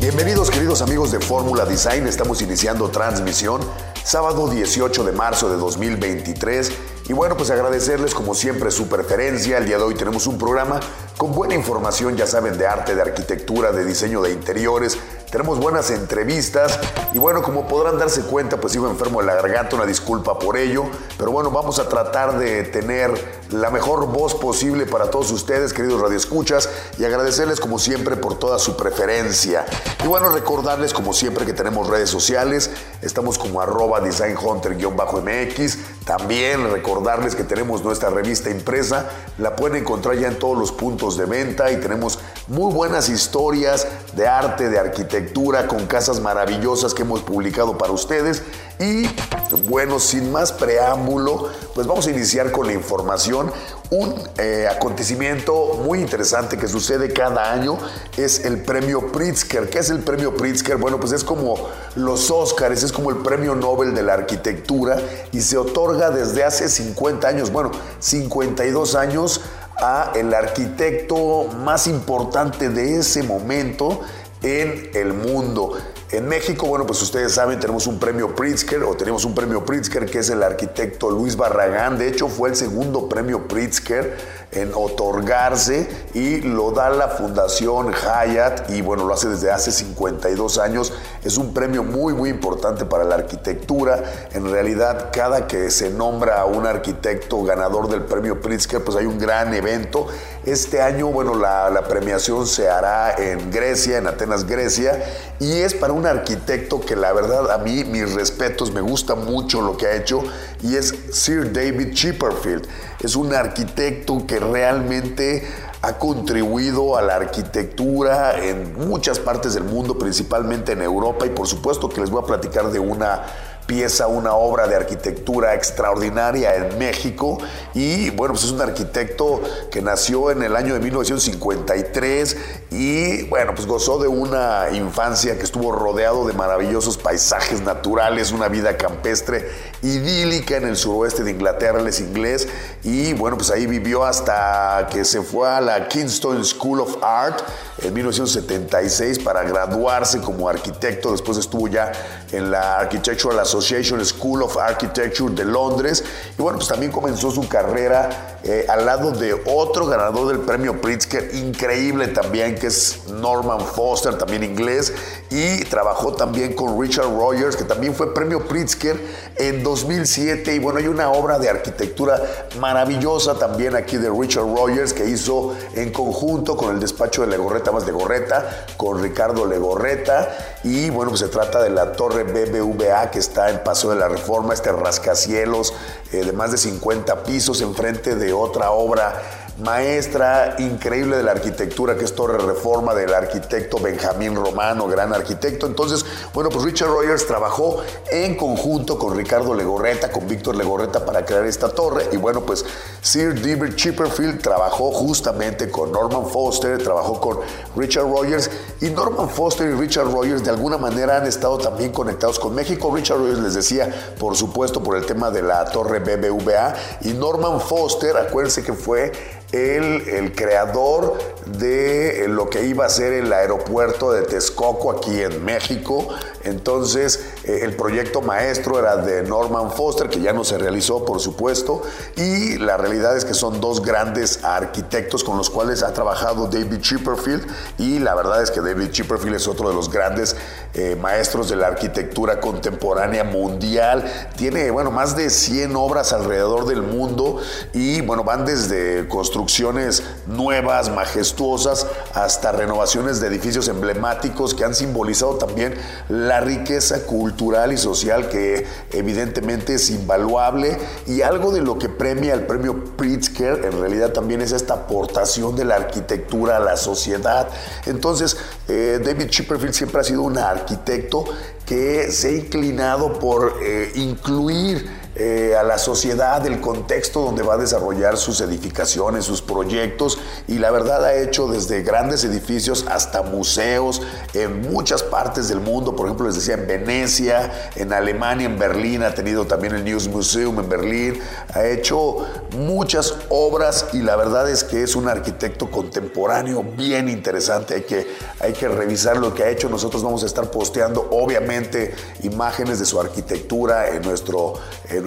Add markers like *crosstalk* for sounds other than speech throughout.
Bienvenidos queridos amigos de Fórmula Design, estamos iniciando transmisión sábado 18 de marzo de 2023 y bueno pues agradecerles como siempre su preferencia, el día de hoy tenemos un programa con buena información ya saben de arte, de arquitectura, de diseño de interiores, tenemos buenas entrevistas y bueno, como podrán darse cuenta, pues sigo enfermo de la garganta, una disculpa por ello, pero bueno, vamos a tratar de tener la mejor voz posible para todos ustedes, queridos radioescuchas, y agradecerles como siempre por toda su preferencia. Y bueno, recordarles como siempre que tenemos redes sociales, estamos como arroba designhunter-mx, también recordarles que tenemos nuestra revista impresa, la pueden encontrar ya en todos los puntos de venta y tenemos muy buenas historias de arte, de arquitectura, con casas maravillosas que hemos publicado para ustedes. Y bueno, sin más preámbulo, pues vamos a iniciar con la información. Un eh, acontecimiento muy interesante que sucede cada año es el premio Pritzker. ¿Qué es el premio Pritzker? Bueno, pues es como los Óscares, es como el premio Nobel de la arquitectura y se otorga desde hace 50 años, bueno, 52 años a el arquitecto más importante de ese momento en el mundo. En México, bueno, pues ustedes saben, tenemos un premio Pritzker o tenemos un premio Pritzker que es el arquitecto Luis Barragán. De hecho, fue el segundo premio Pritzker en otorgarse y lo da la Fundación Hyatt y bueno, lo hace desde hace 52 años. Es un premio muy, muy importante para la arquitectura. En realidad, cada que se nombra a un arquitecto ganador del premio Pritzker, pues hay un gran evento. Este año, bueno, la, la premiación se hará en Grecia, en Atenas, Grecia, y es para un arquitecto que la verdad a mí, mis respetos, me gusta mucho lo que ha hecho, y es Sir David Chipperfield. Es un arquitecto que realmente ha contribuido a la arquitectura en muchas partes del mundo, principalmente en Europa, y por supuesto que les voy a platicar de una pieza, una obra de arquitectura extraordinaria en México. Y bueno, pues es un arquitecto que nació en el año de 1953 y bueno, pues gozó de una infancia que estuvo rodeado de maravillosos paisajes naturales, una vida campestre idílica en el suroeste de Inglaterra, él inglés. Y bueno, pues ahí vivió hasta que se fue a la Kingston School of Art en 1976 para graduarse como arquitecto, después estuvo ya en la Architectural Association School of Architecture de Londres. Y bueno, pues también comenzó su carrera eh, al lado de otro ganador del premio Pritzker, increíble también, que es Norman Foster, también inglés. Y trabajó también con Richard Rogers, que también fue premio Pritzker en 2007. Y bueno, hay una obra de arquitectura maravillosa también aquí de Richard Rogers que hizo en conjunto con el despacho de Legorreta más Legorreta, con Ricardo Legorreta. Y bueno, pues se trata de la torre BBVA que está en Paso de la Reforma, este rascacielos eh, de más de 50 pisos enfrente de otra obra maestra increíble de la arquitectura, que es Torre Reforma del arquitecto Benjamín Romano, gran arquitecto. Entonces, bueno, pues Richard Rogers trabajó en conjunto con Ricardo Legorreta, con Víctor Legorreta para crear esta torre. Y bueno, pues Sir David Chipperfield trabajó justamente con Norman Foster, trabajó con Richard Rogers. Y Norman Foster y Richard Rogers de alguna manera han estado también conectados con México. Richard Rogers les decía, por supuesto, por el tema de la torre BBVA. Y Norman Foster, acuérdense que fue el, creador de lo que iba a ser el aeropuerto de Texcoco aquí en México. Entonces, eh, el proyecto maestro era de Norman Foster, que ya no se realizó, por supuesto, y la realidad es que son dos grandes arquitectos con los cuales ha trabajado David Chipperfield, y la verdad es que David Chipperfield es otro de los grandes eh, maestros de la arquitectura contemporánea mundial. Tiene, bueno, más de 100 obras alrededor del mundo, y bueno, van desde construir construcciones nuevas, majestuosas, hasta renovaciones de edificios emblemáticos que han simbolizado también la riqueza cultural y social que evidentemente es invaluable y algo de lo que premia el premio Pritzker en realidad también es esta aportación de la arquitectura a la sociedad. Entonces, eh, David Chipperfield siempre ha sido un arquitecto que se ha inclinado por eh, incluir eh, a la sociedad, el contexto donde va a desarrollar sus edificaciones, sus proyectos y la verdad ha hecho desde grandes edificios hasta museos en muchas partes del mundo, por ejemplo les decía en Venecia, en Alemania, en Berlín, ha tenido también el News Museum en Berlín, ha hecho muchas obras y la verdad es que es un arquitecto contemporáneo bien interesante, hay que, hay que revisar lo que ha hecho, nosotros vamos a estar posteando obviamente imágenes de su arquitectura en nuestro...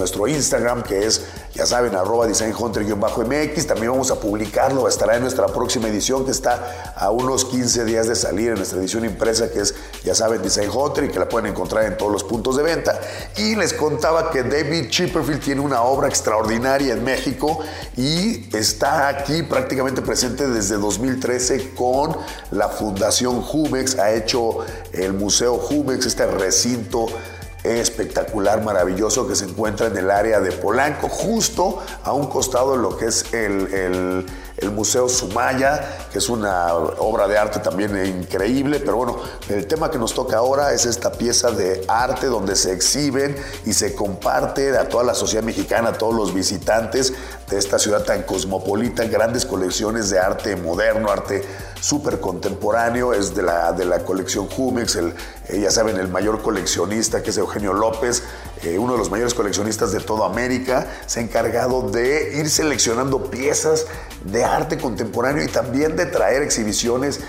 nuestro Instagram, que es, ya saben, arroba designhunter-mx. También vamos a publicarlo, estará en nuestra próxima edición, que está a unos 15 días de salir en nuestra edición impresa, que es, ya saben, Design Hunter y que la pueden encontrar en todos los puntos de venta. Y les contaba que David Chipperfield tiene una obra extraordinaria en México y está aquí prácticamente presente desde 2013 con la Fundación Jumex. Ha hecho el Museo Jumex, este recinto espectacular, maravilloso que se encuentra en el área de Polanco, justo a un costado de lo que es el, Museo Sumaya, que es una obra de arte también increíble, pero bueno, el tema que nos toca ahora es esta pieza de arte donde se exhiben y se comparte a toda la sociedad mexicana, a todos los visitantes de esta ciudad tan cosmopolita, grandes colecciones de arte moderno, arte súper contemporáneo, es de la, de la colección Jumex, el, eh, ya saben, el mayor coleccionista que es Eugenio López, eh, uno de los mayores coleccionistas de toda América, se ha encargado de ir seleccionando piezas de arte contemporáneo y también de traer exhibiciones.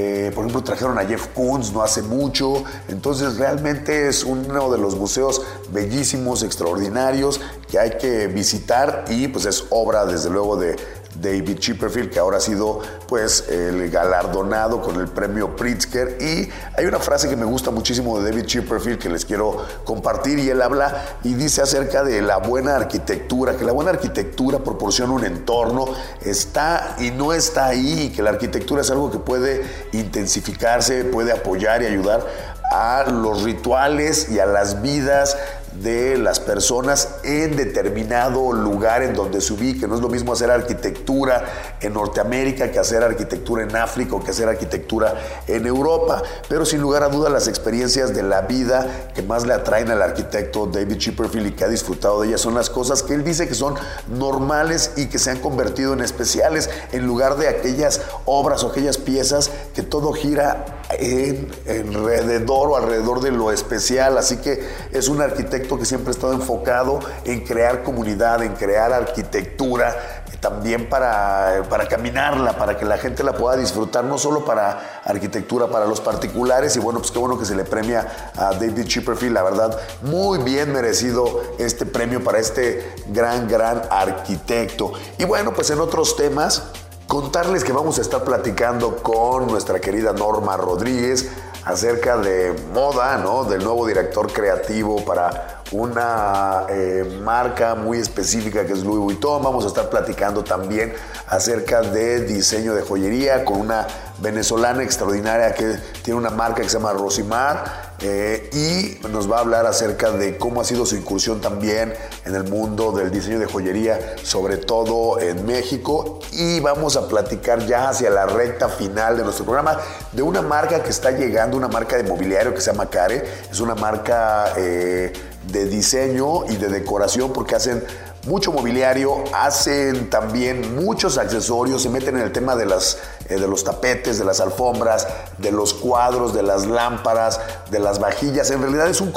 Eh, por ejemplo, trajeron a Jeff Koons no hace mucho. Entonces, realmente es uno de los museos bellísimos, extraordinarios, que hay que visitar y pues es obra, desde luego, de, David Chipperfield, que ahora ha sido pues el galardonado con el premio Pritzker. Y hay una frase que me gusta muchísimo de David Chipperfield que les quiero compartir y él habla y dice acerca de la buena arquitectura, que la buena arquitectura proporciona un entorno, está y no está ahí, que la arquitectura es algo que puede intensificarse, puede apoyar y ayudar a los rituales y a las vidas de las personas en determinado lugar en donde se ubique. No es lo mismo hacer arquitectura en Norteamérica que hacer arquitectura en África o que hacer arquitectura en Europa. Pero sin lugar a dudas las experiencias de la vida que más le atraen al arquitecto David Chipperfield y que ha disfrutado de ellas son las cosas que él dice que son normales y que se han convertido en especiales en lugar de aquellas obras o aquellas piezas que todo gira en, alrededor o alrededor de lo especial. Así que es un arquitecto que siempre ha estado enfocado en crear comunidad, en crear arquitectura, también para, para caminarla, para que la gente la pueda disfrutar, no solo para arquitectura, para los particulares. Y bueno, pues qué bueno que se le premia a David Chipperfield, la verdad, muy bien merecido este premio para este gran, gran arquitecto. Y bueno, pues en otros temas, Contarles que vamos a estar platicando con nuestra querida Norma Rodríguez acerca de moda, ¿no? Del nuevo director creativo para una eh, marca muy específica que es Louis Vuitton. Vamos a estar platicando también acerca de diseño de joyería con una venezolana extraordinaria que tiene una marca que se llama Rosimar eh, y nos va a hablar acerca de cómo ha sido su incursión también en el mundo del diseño de joyería, sobre todo en México. Y vamos a platicar ya hacia la recta final de nuestro programa de una marca que está llegando, una marca de mobiliario que se llama Care. Es una marca eh, de diseño y de decoración porque hacen mucho mobiliario, hacen también muchos accesorios, se meten en el tema de, las, eh, de los tapetes, de las alfombras, de los cuadros, de las lámparas, de las vajillas. En realidad es un,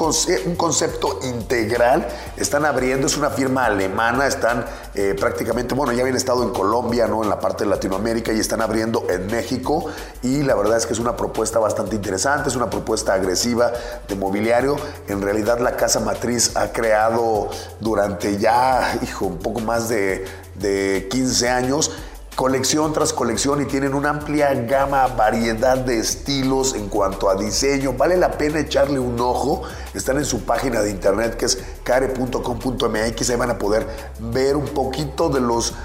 un concepto integral. Están abriendo, es una firma alemana, están eh, prácticamente, bueno, ya habían estado en Colombia, ¿no? En la parte de Latinoamérica y están abriendo en México. Y la verdad es que es una propuesta bastante interesante, es una propuesta agresiva de mobiliario. En realidad la casa matriz ha creado durante ya hijo, un poco más de, 15 años colección tras colección y tienen una amplia gama, variedad de estilos en cuanto a diseño. Vale la pena echarle un ojo. Están en su página de internet que es care.com.mx. Ahí van a poder ver un poquito de los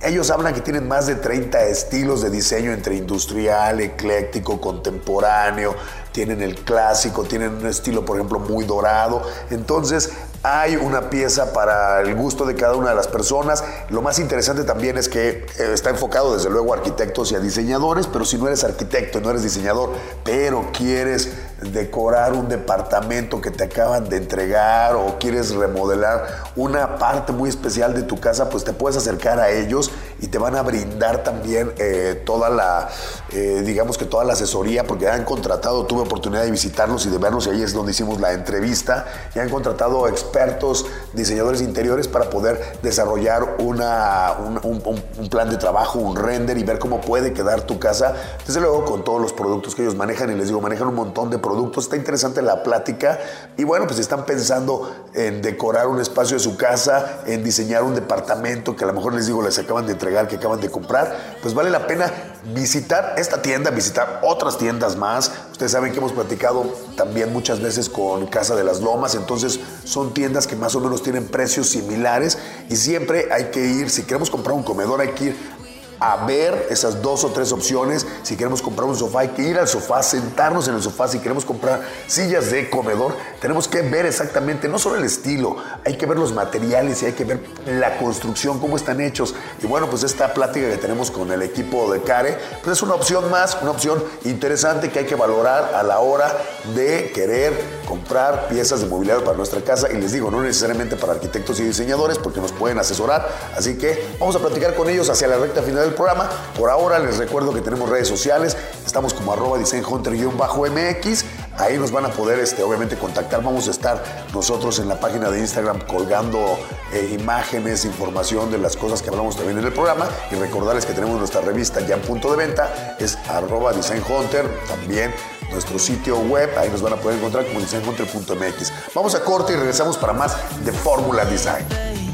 Ellos hablan que tienen más de 30 estilos de diseño entre industrial, ecléctico, contemporáneo, tienen el clásico, tienen un estilo, por ejemplo, muy dorado. Entonces, hay una pieza para el gusto de cada una de las personas. Lo más interesante también es que eh, está enfocado desde luego a arquitectos y a diseñadores, pero si no eres arquitecto, no eres diseñador, pero quieres decorar un departamento que te acaban de entregar o quieres remodelar una parte muy especial de tu casa, pues te puedes acercar a ellos y te van a brindar también eh, toda la, eh, digamos que toda la asesoría, porque han contratado, tuve oportunidad de visitarlos y de verlos y ahí es donde hicimos la entrevista, y han contratado expertos, diseñadores interiores para poder desarrollar una, un, plan de trabajo, un render y ver cómo puede quedar tu casa, desde luego con todos los productos que ellos manejan y les digo, manejan un montón de productos. Está interesante la plática. Y bueno, pues están pensando en decorar un espacio de su casa, en diseñar un departamento que a lo mejor les digo, les acaban de que acaban de comprar. Pues vale la pena visitar esta tienda, visitar otras tiendas más. Ustedes saben que hemos platicado también muchas veces con Casa de las Lomas. Entonces son tiendas que más o menos tienen precios similares y siempre hay que ir, si queremos comprar un comedor, hay que ir a ver esas dos o tres opciones. Si queremos comprar un sofá, hay que ir al sofá, sentarnos en el sofá. Si queremos comprar sillas de comedor, tenemos que ver exactamente, no solo el estilo, hay que ver los materiales y hay que ver la construcción, cómo están hechos. Y bueno, pues esta plática que tenemos con el equipo de Care, pues es una opción más, una opción interesante que hay que valorar a la hora de querer comprar piezas de mobiliario para nuestra casa. Y les digo, no necesariamente para arquitectos y diseñadores, porque nos pueden asesorar. Así que vamos a platicar con ellos hacia la recta final el programa. Por ahora les recuerdo que tenemos redes sociales, estamos como arroba designhunter-mx, ahí nos van a poder este, obviamente contactar, vamos a estar nosotros en la página de Instagram colgando eh, imágenes, información de las cosas que hablamos también en el programa y recordarles que tenemos nuestra revista ya en punto de venta, es arroba designhunter, también nuestro sitio web, ahí nos van a poder encontrar como designhunter.mx. Vamos a corte y regresamos para más de Fórmula Design.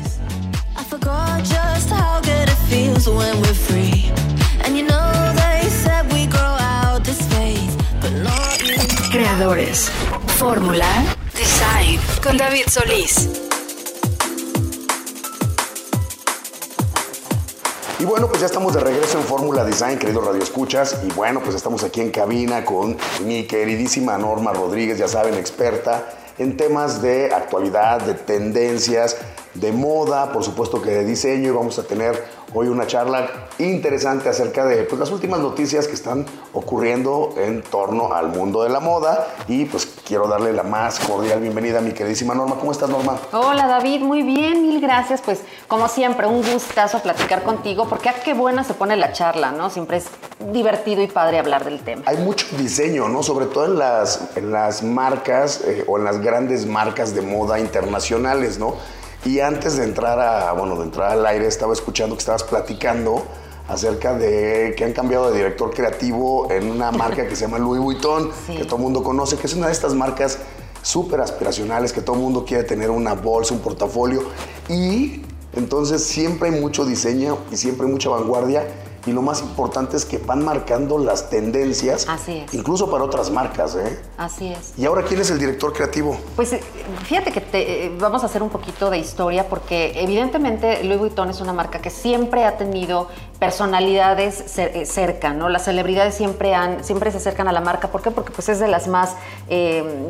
Creadores. Fórmula. Design. Con David Solís. Y bueno, pues ya estamos de regreso en Fórmula Design, queridos Radio Escuchas. Y bueno, pues estamos aquí en cabina con mi queridísima Norma Rodríguez, ya saben, experta en temas de actualidad, de tendencias, de moda, por supuesto que de diseño. Y vamos a tener hoy una charla interesante acerca de pues, las últimas noticias que están ocurriendo en torno al mundo de la moda y pues quiero darle la más cordial bienvenida a mi queridísima Norma. ¿Cómo estás Norma? Hola David, muy bien, mil gracias. Pues como siempre, un gustazo platicar contigo porque a ah, qué buena se pone la charla, ¿no? Siempre es divertido y padre hablar del tema. Hay mucho diseño, ¿no? Sobre todo en las, en las marcas eh, o en las grandes marcas de moda internacionales, ¿no? Y antes de entrar a, bueno, de entrar al aire, estaba escuchando que estabas platicando acerca de que han cambiado de director creativo en una marca que se llama Louis Vuitton, *laughs* que todo el mundo conoce, que es una de estas marcas súper aspiracionales, que todo el mundo quiere tener una bolsa, un portafolio. Y entonces siempre hay mucho diseño y siempre hay mucha vanguardia y lo más importante es que van marcando las tendencias, Así es. incluso para otras marcas. ¿eh? Así es. ¿Y ahora quién es el director creativo? Pues eh, fíjate que te, eh, vamos a hacer un poquito de historia porque evidentemente Louis Vuitton es una marca que siempre ha tenido personalidades eh, cerca, ¿no? Las celebridades siempre, han, siempre se acercan a la marca. ¿Por qué? Porque pues es de las más,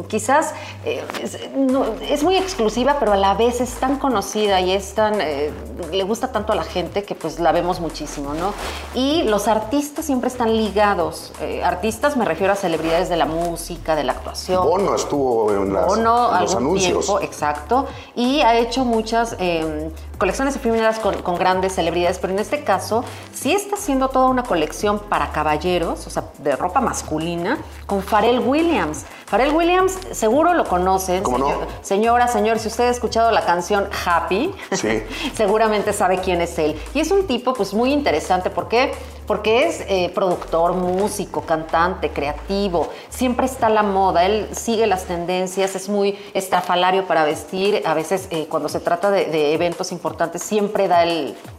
quizás es, muy exclusiva, pero a la vez es tan conocida y es tan, le gusta tanto a la gente que pues la vemos muchísimo, ¿no? Y los artistas siempre están ligados. Eh, artistas me refiero a celebridades de la música, de la actuación. Bono estuvo en, los anuncios. Tiempo, exacto. Y ha hecho muchas em, colecciones efímeras con, con, grandes celebridades, pero en este caso sí está haciendo toda una colección para caballeros, o sea, de ropa masculina, con Pharrell Williams. Pharrell Williams, seguro lo conocen. ¿Cómo no? Señora, señor, si usted ha escuchado la canción Happy, *laughs* seguramente sabe quién es él. Y es un tipo pues muy interesante, ¿por qué? Porque es eh, productor, músico, cantante, creativo, siempre está la moda, él sigue las tendencias, es muy estrafalario para vestir, a veces eh, cuando se trata de, eventos importantes siempre da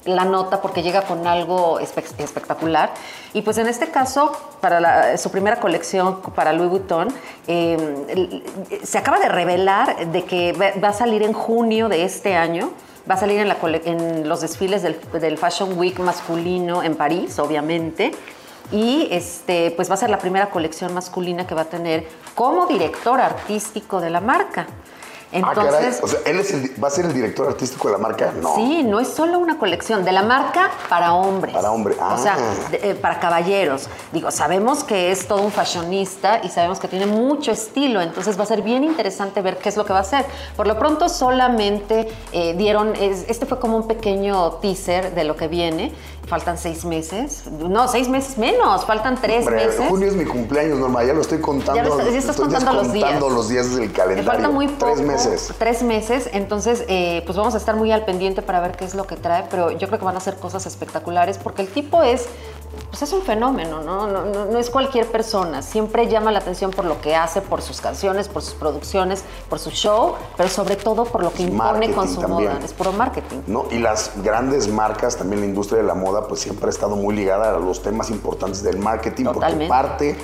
la nota porque llega con algo espectacular. Y pues en este caso, para su primera colección para Louis Vuitton, eh, se acaba de revelar de que va a salir en junio de este año va a salir en, los desfiles del, del Fashion Week masculino en París, obviamente. Y este, pues va a ser la primera colección masculina que va a tener como director artístico de la marca. Ah, caray. Entonces, O sea, ¿él es el- va a ser el director artístico de la marca? No. Sí, no es solo una colección de la marca para hombres. Para hombre, O sea, ah. de- eh, para caballeros. Digo, sabemos que es todo un fashionista y sabemos que tiene mucho estilo, entonces va a ser bien interesante ver qué es lo que va a hacer. Por lo pronto solamente eh, dieron, es- este fue como un pequeño teaser de lo que viene. Faltan seis meses. No, seis meses menos, faltan tres Hombre, meses. junio es mi cumpleaños, Norma. Ya lo estoy contando. Ya lo estás- ya estás estoy contando los días. descontando los días del calendario. falta muy poco. Tres meses. Tres meses. Entonces, eh, pues vamos a estar muy al pendiente para ver qué es lo que trae, pero yo creo que van a ser cosas espectaculares porque el tipo es. Pues es un fenómeno, ¿no? No, no- no es cualquier persona. Siempre llama la atención por lo que hace, por sus canciones, por sus producciones, por su show, pero sobre todo por lo que impone con su también. moda. Es puro marketing. ¿no? Y las grandes marcas, también la industria de la moda, pues siempre ha estado muy ligada a los temas importantes del marketing, Totalmente. porque parte,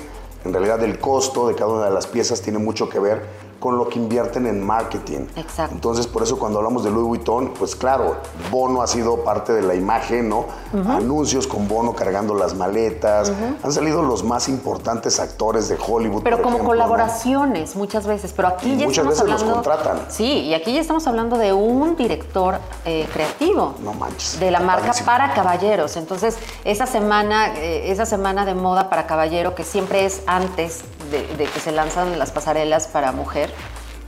en realidad, del costo de cada una de las piezas tiene mucho que ver con lo que invierten en marketing. Exacto. Entonces, por eso cuando hablamos de Louis Vuitton, pues claro, Bono ha sido parte de la imagen, ¿no? Anuncios con Bono cargando las maletas. Han salido los más importantes actores de Hollywood. Pero como ejemplo, ¿no? colaboraciones muchas veces, pero aquí Y ya muchas estamos veces los hablando. contratan. Sí, y aquí ya estamos hablando de un director eh, creativo. No manches, De la marca para caballeros. Entonces, esa semana, eh, esa semana de moda para caballero, que siempre es antes de, de que se lanzan las pasarelas para mujer.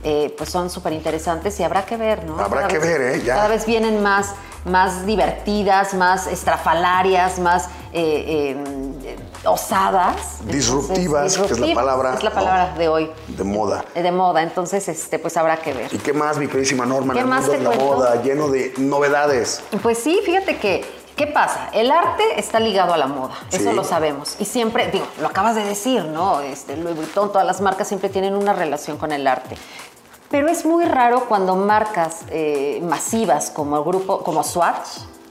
eh, pues son súper interesantes y habrá que ver, ¿no? Habrá Cada que vez- ver, ¿eh? Ya. Cada vez vienen más, más divertidas, más estrafalarias, más eh, eh, osadas. Entonces, Disruptivas, que es la palabra, Es la ¿no? palabra de hoy. De moda. De moda, entonces, este, pues habrá que ver. ¿Y qué más, mi queridísima Norma? ¿Qué en el más mundo de la cuento? moda, lleno de novedades. Pues sí, fíjate que, ¿qué pasa? El arte está ligado a la moda, eso Sí. lo sabemos. Y siempre, digo, lo acabas de decir, ¿no? Este, Louis Vuitton, todas las marcas siempre tienen una relación con el arte. Pero es muy raro cuando marcas eh, masivas como el grupo, como Swatch,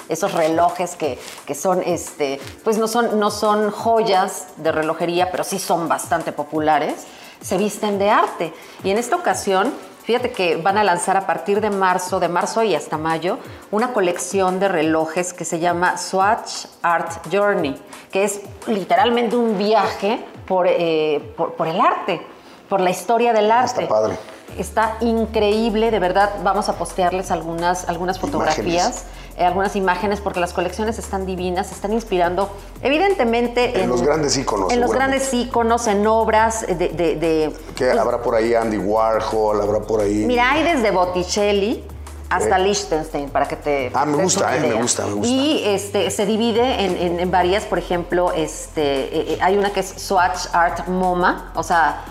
esos relojes que, que son, este, pues no son, no son joyas de relojería, pero sí son bastante populares, se visten de arte. Y en esta ocasión, fíjate que van a lanzar a partir de marzo, de marzo y hasta mayo, una colección de relojes que se llama Swatch Art Journey, que es literalmente un viaje por, eh, por, por el arte, por la historia del arte. Está padre. Está increíble, de verdad. Vamos a postearles algunas, algunas fotografías, eh, algunas imágenes, porque las colecciones están divinas, están inspirando, evidentemente, En los grandes íconos, En los grandes íconos, en obras de. de- de- Que habrá por ahí Andy Warhol, habrá por ahí. Pues Mira, hay desde Botticelli hasta Eh. Liechtenstein, para que te. Ah, me gusta, eh, me gusta, me gusta. Y este, se divide en, en- en varias, por ejemplo, este, eh, hay una que es Swatch Art MoMA, o sea,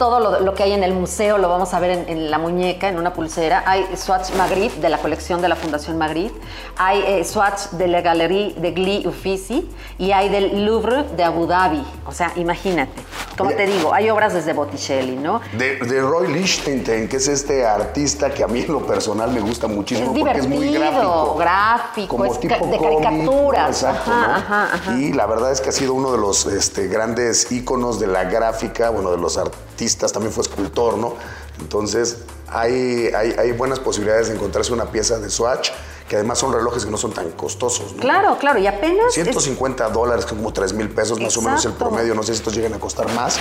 todo lo, que hay en el museo lo vamos a ver en, en la muñeca, en una pulsera. Hay Swatch Magritte, de la colección de la Fundación Magritte. Hay eh, Swatch de la Galerie de Gli Uffizi. Y hay del Louvre de Abu Dhabi. O sea, imagínate. Como te digo, hay obras desde Botticelli, ¿no? De, de Roy Lichtenstein, que es este artista que a mí en lo personal me gusta muchísimo Es porque es muy gráfico. gráfico, como es tipo ca- de cómic, caricaturas. Exacto, Ajá, ¿no? ajá, ajá. Y la verdad es que ha sido uno de los este, grandes íconos de la gráfica, bueno, de los artistas, también fue escultor, ¿no? Entonces, hay, hay, hay buenas posibilidades de encontrarse una pieza de Swatch, que además son relojes que no son tan costosos, ¿no? Claro, claro, y apenas... es- 150 dólares, que como 3 mil pesos más o menos el promedio. No sé si estos lleguen a costar más,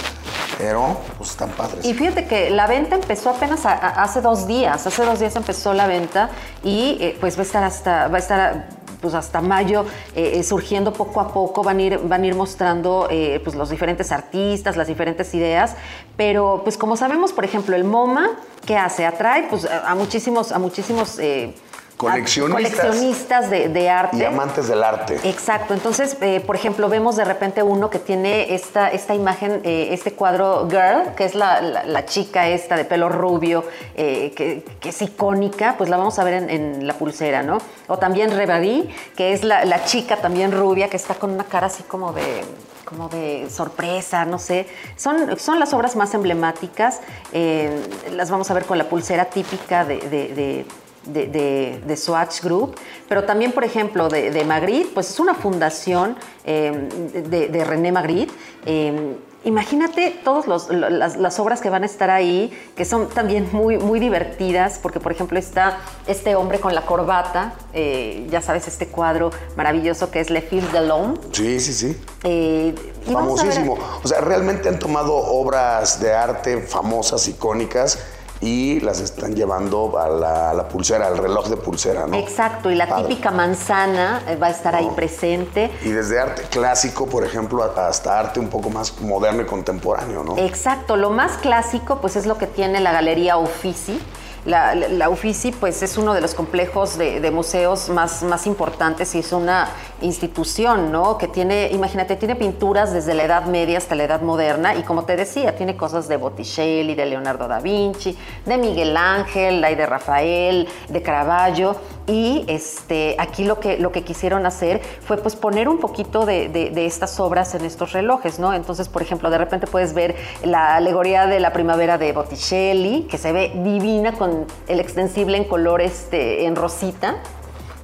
pero pues están padres. Y fíjate que la venta empezó apenas a- a- hace dos días. Hace dos días empezó la venta y eh, pues va a estar hasta, va a estar pues hasta mayo eh, eh, surgiendo poco a poco. Van a ir, van a ir mostrando eh, pues los diferentes artistas, las diferentes ideas. Pero pues como sabemos, por ejemplo, el MoMA, ¿qué hace? Atrae pues a, a muchísimos, a muchísimos eh, Coleccionistas. coleccionistas de, de arte. Y amantes del arte. Exacto, entonces, eh, por ejemplo, vemos de repente uno que tiene esta, esta imagen, eh, este cuadro Girl, que es la, la- la chica esta de pelo rubio, eh, que, que es icónica, pues la vamos a ver en, en la pulsera, ¿no? O también Reverie, que es la, la chica también rubia, que está con una cara así como de como de sorpresa, no sé. Son, son las obras más emblemáticas, eh, las vamos a ver con la pulsera típica de- de- de de, de- de Swatch Group, pero también, por ejemplo, de, de Magritte, pues es una fundación eh, de, René Magritte. eh, Imagínate todas las, las, obras que van a estar ahí, que son también muy, muy divertidas, porque por ejemplo está este hombre con la corbata, eh, ya sabes, este cuadro maravilloso que es Le Fils de l'Homme. Sí, sí, sí. Eh, Famosísimo. O sea, realmente han tomado obras de arte famosas, icónicas, y las están llevando a la, pulsera, al reloj de pulsera, ¿no? Exacto, y la típica manzana eh, va a estar ahí presente. Y desde arte clásico, por ejemplo, hasta arte un poco más moderno y contemporáneo, ¿no? Exacto, lo más clásico pues es lo que tiene la Galería Uffizi, la, Uffizi pues, es uno de los complejos de, museos más, importantes y es una institución, ¿no? Que tiene, imagínate, tiene pinturas desde la Edad Media hasta la Edad Moderna y como te decía, tiene cosas de Botticelli, de Leonardo da Vinci, de Miguel Ángel, de Rafael, de Caravaggio y este, aquí lo que, lo que quisieron hacer fue pues poner un poquito de, de, estas obras en estos relojes, ¿no? Entonces, por ejemplo, de repente puedes ver la alegoría de la primavera de Botticelli, que se ve divina con el extensible en color este, en rosita.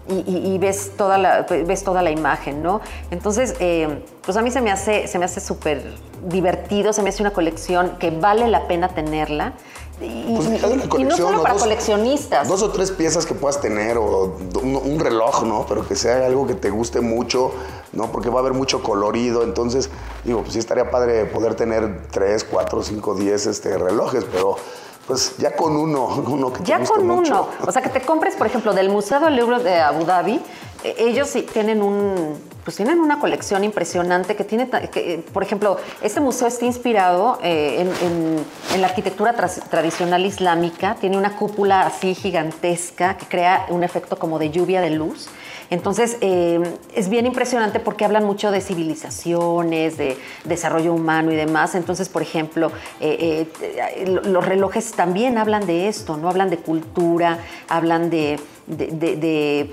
Y, ves, toda la, ves toda la imagen, ¿no? Entonces, eh, pues a mí se me hace se me hace súper divertido, se me hace una colección que vale la pena tenerla. Y, pues no solo para coleccionistas. Dos o tres piezas que puedas tener o un, reloj, ¿no? Pero que sea algo que te guste mucho, ¿no? Porque va a haber mucho colorido. Entonces, digo, pues sí estaría padre poder tener tres, cuatro, cinco, diez este, relojes, pero pues ya con uno, *laughs* uno que te Ya con uno. O sea, que te compres, por ejemplo, del Museo del Libro de Abu Dhabi, eh, ellos tienen un, pues tienen una colección impresionante que tiene, que, por ejemplo, este museo está inspirado eh, en, la arquitectura tradicional islámica, tiene una cúpula así gigantesca que crea un efecto como de lluvia de luz. Entonces, eh, es bien impresionante porque hablan mucho de civilizaciones, de desarrollo humano y demás. Entonces, por ejemplo, eh, eh, los relojes también hablan de esto, ¿no? Hablan de cultura, hablan de,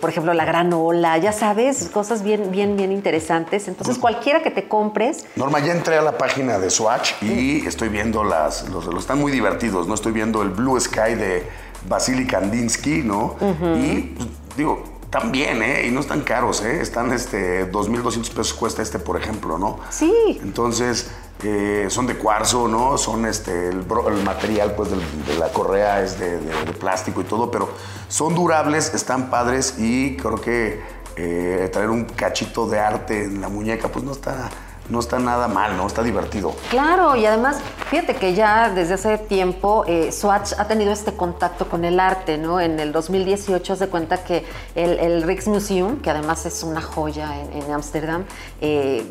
por ejemplo, la gran ola, ya sabes, cosas bien, bien, bien interesantes. Entonces, cualquiera que te compres. Norma, ya entré a la página de Swatch y estoy viendo las, los, los están muy divertidos, ¿no? Estoy viendo el Blue Sky de Vasily Kandinsky, ¿no? Y pues, digo, también, ¿eh? Y no están caros, ¿eh? Están, este, 2.200 pesos cuesta este, por ejemplo, ¿no? Sí. Entonces, eh, son de cuarzo, ¿no? Son, este, el, material, pues, de la correa es de, plástico y todo, pero son durables, están padres y creo que eh, traer un cachito de arte en la muñeca, pues, no está no está nada mal, ¿no? Está divertido. Claro, y además, fíjate que ya desde hace tiempo eh, Swatch ha tenido este contacto con el arte, ¿no? En el 2018 se cuenta que el, Rijksmuseum, que además es una joya en Ámsterdam, eh,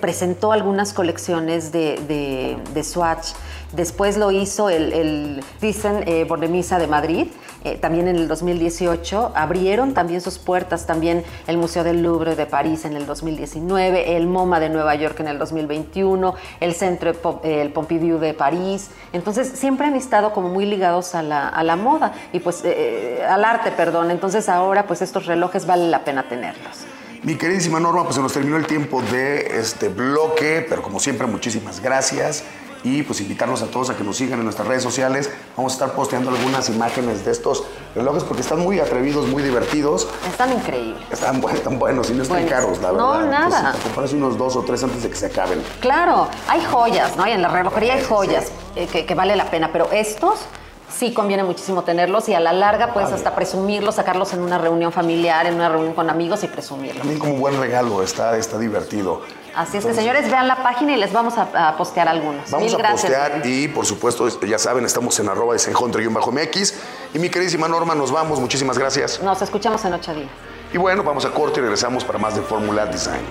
presentó algunas colecciones de, de, Swatch. Después lo hizo el, el Thyssen eh, Bordemisa de Madrid, eh, también en el 2018. Abrieron también sus puertas también el Museo del Louvre de París en el 2019, el MoMA de Nueva York en el 2021, el Centro el Pompidou de París. Entonces siempre han estado como muy ligados a la, a la moda y pues eh, eh, al arte, perdón. Entonces ahora pues estos relojes vale la pena tenerlos. Mi queridísima Norma, pues se nos terminó el tiempo de este bloque, pero como siempre muchísimas gracias y pues invitarlos a todos a que nos sigan en nuestras redes sociales. Vamos a estar posteando algunas imágenes de estos relojes porque están muy atrevidos, muy divertidos. Están increíbles. Están, están buenos y no están caros, la verdad. No, nada. compras unos dos o tres antes de que se acaben. Claro, hay joyas, ¿no? Y en la relojería hay joyas eh, que, que vale la pena, pero estos sí conviene muchísimo tenerlos y a la larga puedes hasta presumirlos, sacarlos en una reunión familiar, en una reunión con amigos y presumirlos. También como buen regalo, está, está divertido. Así es que señores, vean la página y les vamos a, postear algunos. Vamos a postear y por supuesto, ya saben, estamos en arroba de bajo mx Y mi queridísima Norma, nos vamos, muchísimas gracias. Nos escuchamos en ocho días. Y bueno, vamos a corte y regresamos para más de Fórmula Design.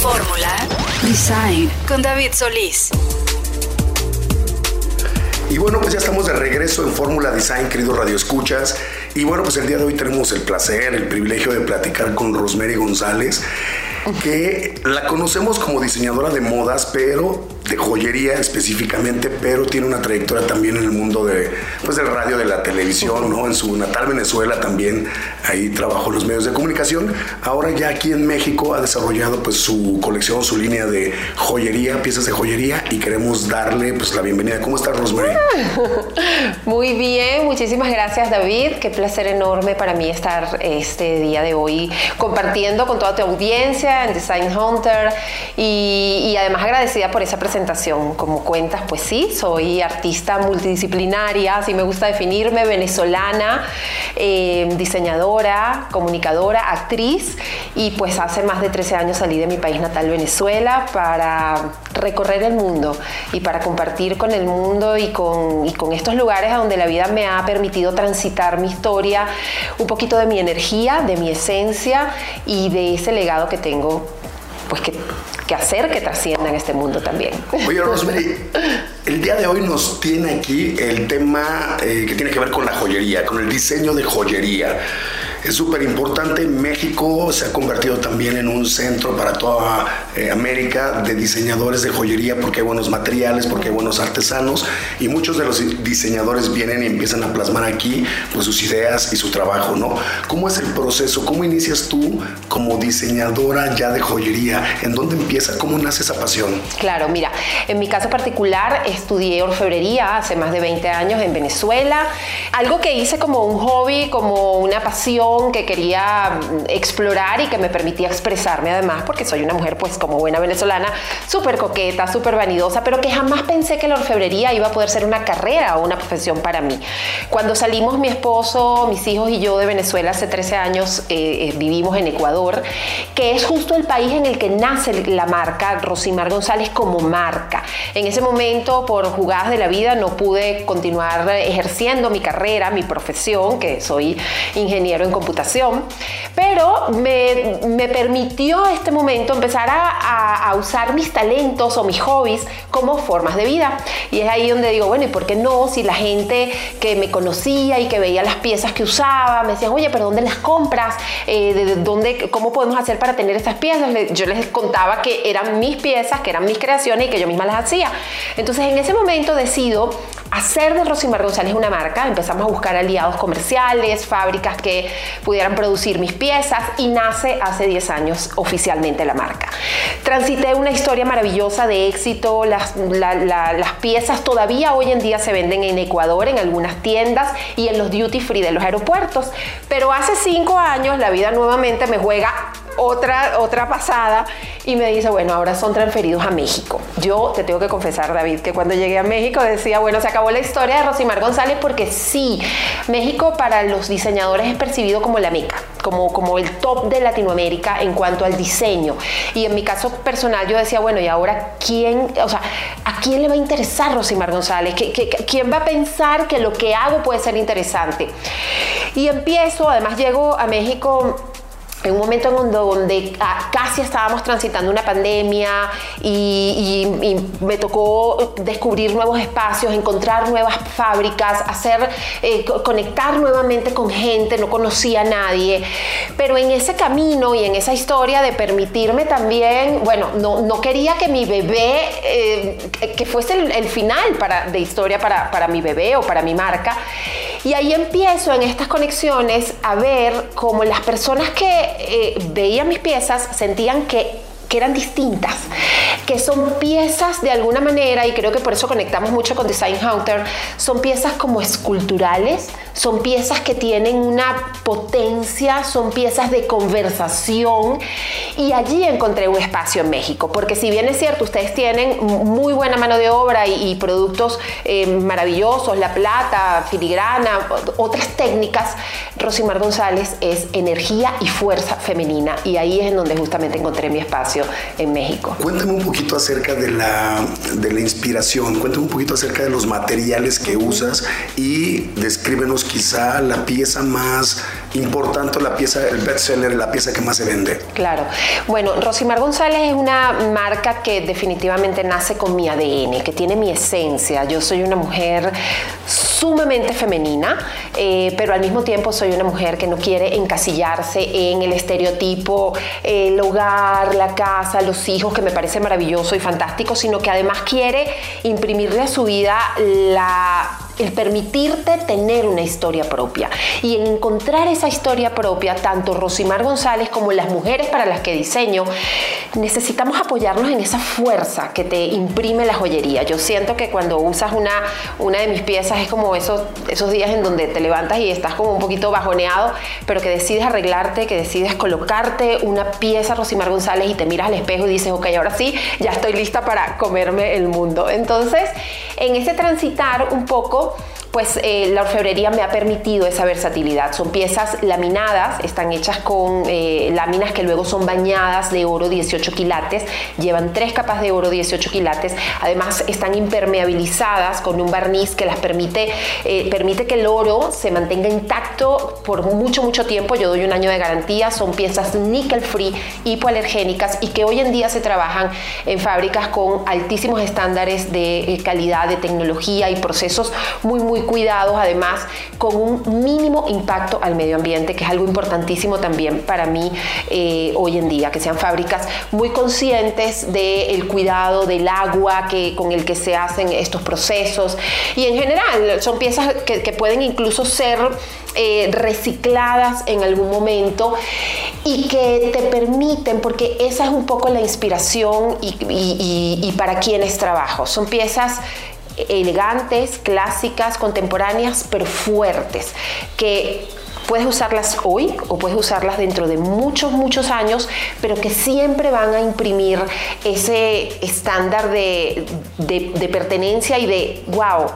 Fórmula Design con David Solís. Y bueno, pues ya estamos de regreso en Fórmula Design, queridos Radio Escuchas. Y bueno, pues el día de hoy tenemos el placer, el privilegio de platicar con Rosemary González, que la conocemos como diseñadora de modas, pero de joyería específicamente, pero tiene una trayectoria también en el mundo de, pues, del radio, de la televisión, ¿no? En su natal Venezuela también ahí trabajó en los medios de comunicación. Ahora ya aquí en México ha desarrollado pues su colección, su línea de joyería, piezas de joyería y queremos darle pues la bienvenida. ¿Cómo estás, Rosemary? *laughs* Muy bien, muchísimas gracias, David. Qué placer enorme para mí estar este día de hoy compartiendo con toda tu audiencia en Design Hunter y, y además agradecida por esa presentación Como cuentas, pues sí, soy artista multidisciplinaria, así me gusta definirme, venezolana, eh, diseñadora, comunicadora, actriz y pues hace más de 13 años salí de mi país natal, Venezuela, para recorrer el mundo y para compartir con el mundo y con, y con estos lugares a donde la vida me ha permitido transitar mi historia, un poquito de mi energía, de mi esencia y de ese legado que tengo pues que, que, hacer que trascienda en este mundo también. Oye, Rosemary, el día de hoy nos tiene aquí el tema eh, que tiene que ver con la joyería, con el diseño de joyería es súper importante. México se ha convertido también en un centro para toda eh, América de diseñadores de joyería porque hay buenos materiales, porque hay buenos artesanos y muchos de los diseñadores vienen y empiezan a plasmar aquí pues, sus ideas y su trabajo, ¿no? ¿Cómo es el proceso? ¿Cómo inicias tú como diseñadora ya de joyería? ¿En dónde empieza? ¿Cómo nace esa pasión? Claro, mira, en mi caso particular estudié orfebrería hace más de 20 años en Venezuela, algo que hice como un hobby, como una pasión que quería mm, explorar y que me permitía expresarme además, porque soy una mujer, pues como buena venezolana, súper coqueta, súper vanidosa, pero que jamás pensé que la orfebrería iba a poder ser una carrera o una profesión para mí. Cuando salimos mi esposo, mis hijos y yo de Venezuela hace 13 años, eh, eh, vivimos en Ecuador, que es justo el país en el que nace la marca Rosimar González como marca. En ese momento, por jugadas de la vida, no pude continuar ejerciendo mi carrera, mi profesión, que soy ingeniero en computación, pero me, me permitió este momento empezar a, a, usar mis talentos o mis hobbies como formas de vida. Y es ahí donde digo, bueno, ¿y por qué no? Si la gente que me conocía y que veía las piezas que usaba, me decían, oye, pero ¿dónde las compras? Eh, ¿de dónde, ¿Cómo podemos hacer para tener estas piezas? Yo les contaba que eran mis piezas, que eran mis creaciones y que yo misma las hacía. Entonces en ese momento decido hacer de Rosimar González una marca. Empezamos a buscar aliados comerciales, fábricas que pudieran producir mis piezas y nace hace 10 años oficialmente la marca. Transité una historia maravillosa de éxito, las, las piezas todavía hoy en día se venden en Ecuador en algunas tiendas y en los duty free de los aeropuertos, pero hace 5 años la vida nuevamente me juega otra, otra pasada y me dice, bueno, ahora son transferidos a México. Yo te tengo que confesar, David, que cuando llegué a México decía, bueno, se acabó la historia de Rosimar González porque sí, México para los diseñadores es percibido como la meca, como, como el top de Latinoamérica en cuanto al diseño. Y en mi caso personal yo decía, bueno, ¿y ahora quién, o sea, a quién le va a interesar Rosimar González? quién va a pensar que lo que hago puede ser interesante? Y empiezo, además llego a México en un momento en donde, ah, casi estábamos transitando una pandemia y, me tocó descubrir nuevos espacios, encontrar nuevas fábricas, hacer, eh, conectar nuevamente con gente, no conocía a nadie, pero en ese camino y en esa historia de permitirme también, bueno, no, no quería que mi bebé, eh, que fuese el, final para, de historia para, para mi bebé o para mi marca, y ahí empiezo en estas conexiones a ver cómo las personas que eh, veían mis piezas sentían que eran distintas, que son piezas de alguna manera, y creo que por eso conectamos mucho con Design Hunter, son piezas como esculturales, son piezas que tienen una potencia, son piezas de conversación, y allí encontré un espacio en México, porque si bien es cierto, ustedes tienen muy buena mano de obra y, productos eh, maravillosos, la plata, filigrana, otras técnicas, Rosimar González es energía y fuerza femenina, y ahí es en donde justamente encontré mi espacio en México. Cuéntame un poquito acerca de la, de la inspiración, cuéntame un poquito acerca de los materiales que usas y descríbenos quizá la pieza más importante, la pieza, el bestseller, la pieza que más se vende. Claro. Bueno, Rosimar González es una marca que definitivamente nace con mi ADN, que tiene mi esencia. Yo soy una mujer sumamente femenina, eh, pero al mismo tiempo soy una mujer que no quiere encasillarse en el estereotipo, el hogar, la casa, los hijos, que me parece maravilloso y fantástico, sino que además quiere imprimirle a su vida la el permitirte tener una historia propia. Y en encontrar esa historia propia, tanto Rosimar González como las mujeres para las que diseño, necesitamos apoyarnos en esa fuerza que te imprime la joyería. Yo siento que cuando usas una, una de mis piezas es como esos, esos días en donde te levantas y estás como un poquito bajoneado, pero que decides arreglarte, que decides colocarte una pieza Rosimar González y te miras al espejo y dices, ok, ahora sí, ya estoy lista para comerme el mundo. Entonces, en ese transitar un poco, Show. Pues eh, la orfebrería me ha permitido esa versatilidad. Son piezas laminadas, están hechas con eh, láminas que luego son bañadas de oro 18 quilates, llevan tres capas de oro 18 quilates, además están impermeabilizadas con un barniz que las permite, eh, permite que el oro se mantenga intacto por mucho, mucho tiempo. Yo doy un año de garantía, son piezas nickel free, hipoalergénicas y que hoy en día se trabajan en fábricas con altísimos estándares de calidad, de tecnología y procesos muy, muy cuidados, además con un mínimo impacto al medio ambiente, que es algo importantísimo también para mí eh, hoy en día, que sean fábricas muy conscientes del cuidado del agua que, con el que se hacen estos procesos. Y en general son piezas que, pueden incluso ser eh, recicladas en algún momento y que te permiten, porque esa es un poco la inspiración y, y para quienes trabajo, son piezas elegantes, clásicas, contemporáneas, pero fuertes, que puedes usarlas hoy o puedes usarlas dentro de muchos, muchos años, pero que siempre van a imprimir ese estándar de, de pertenencia y de, wow,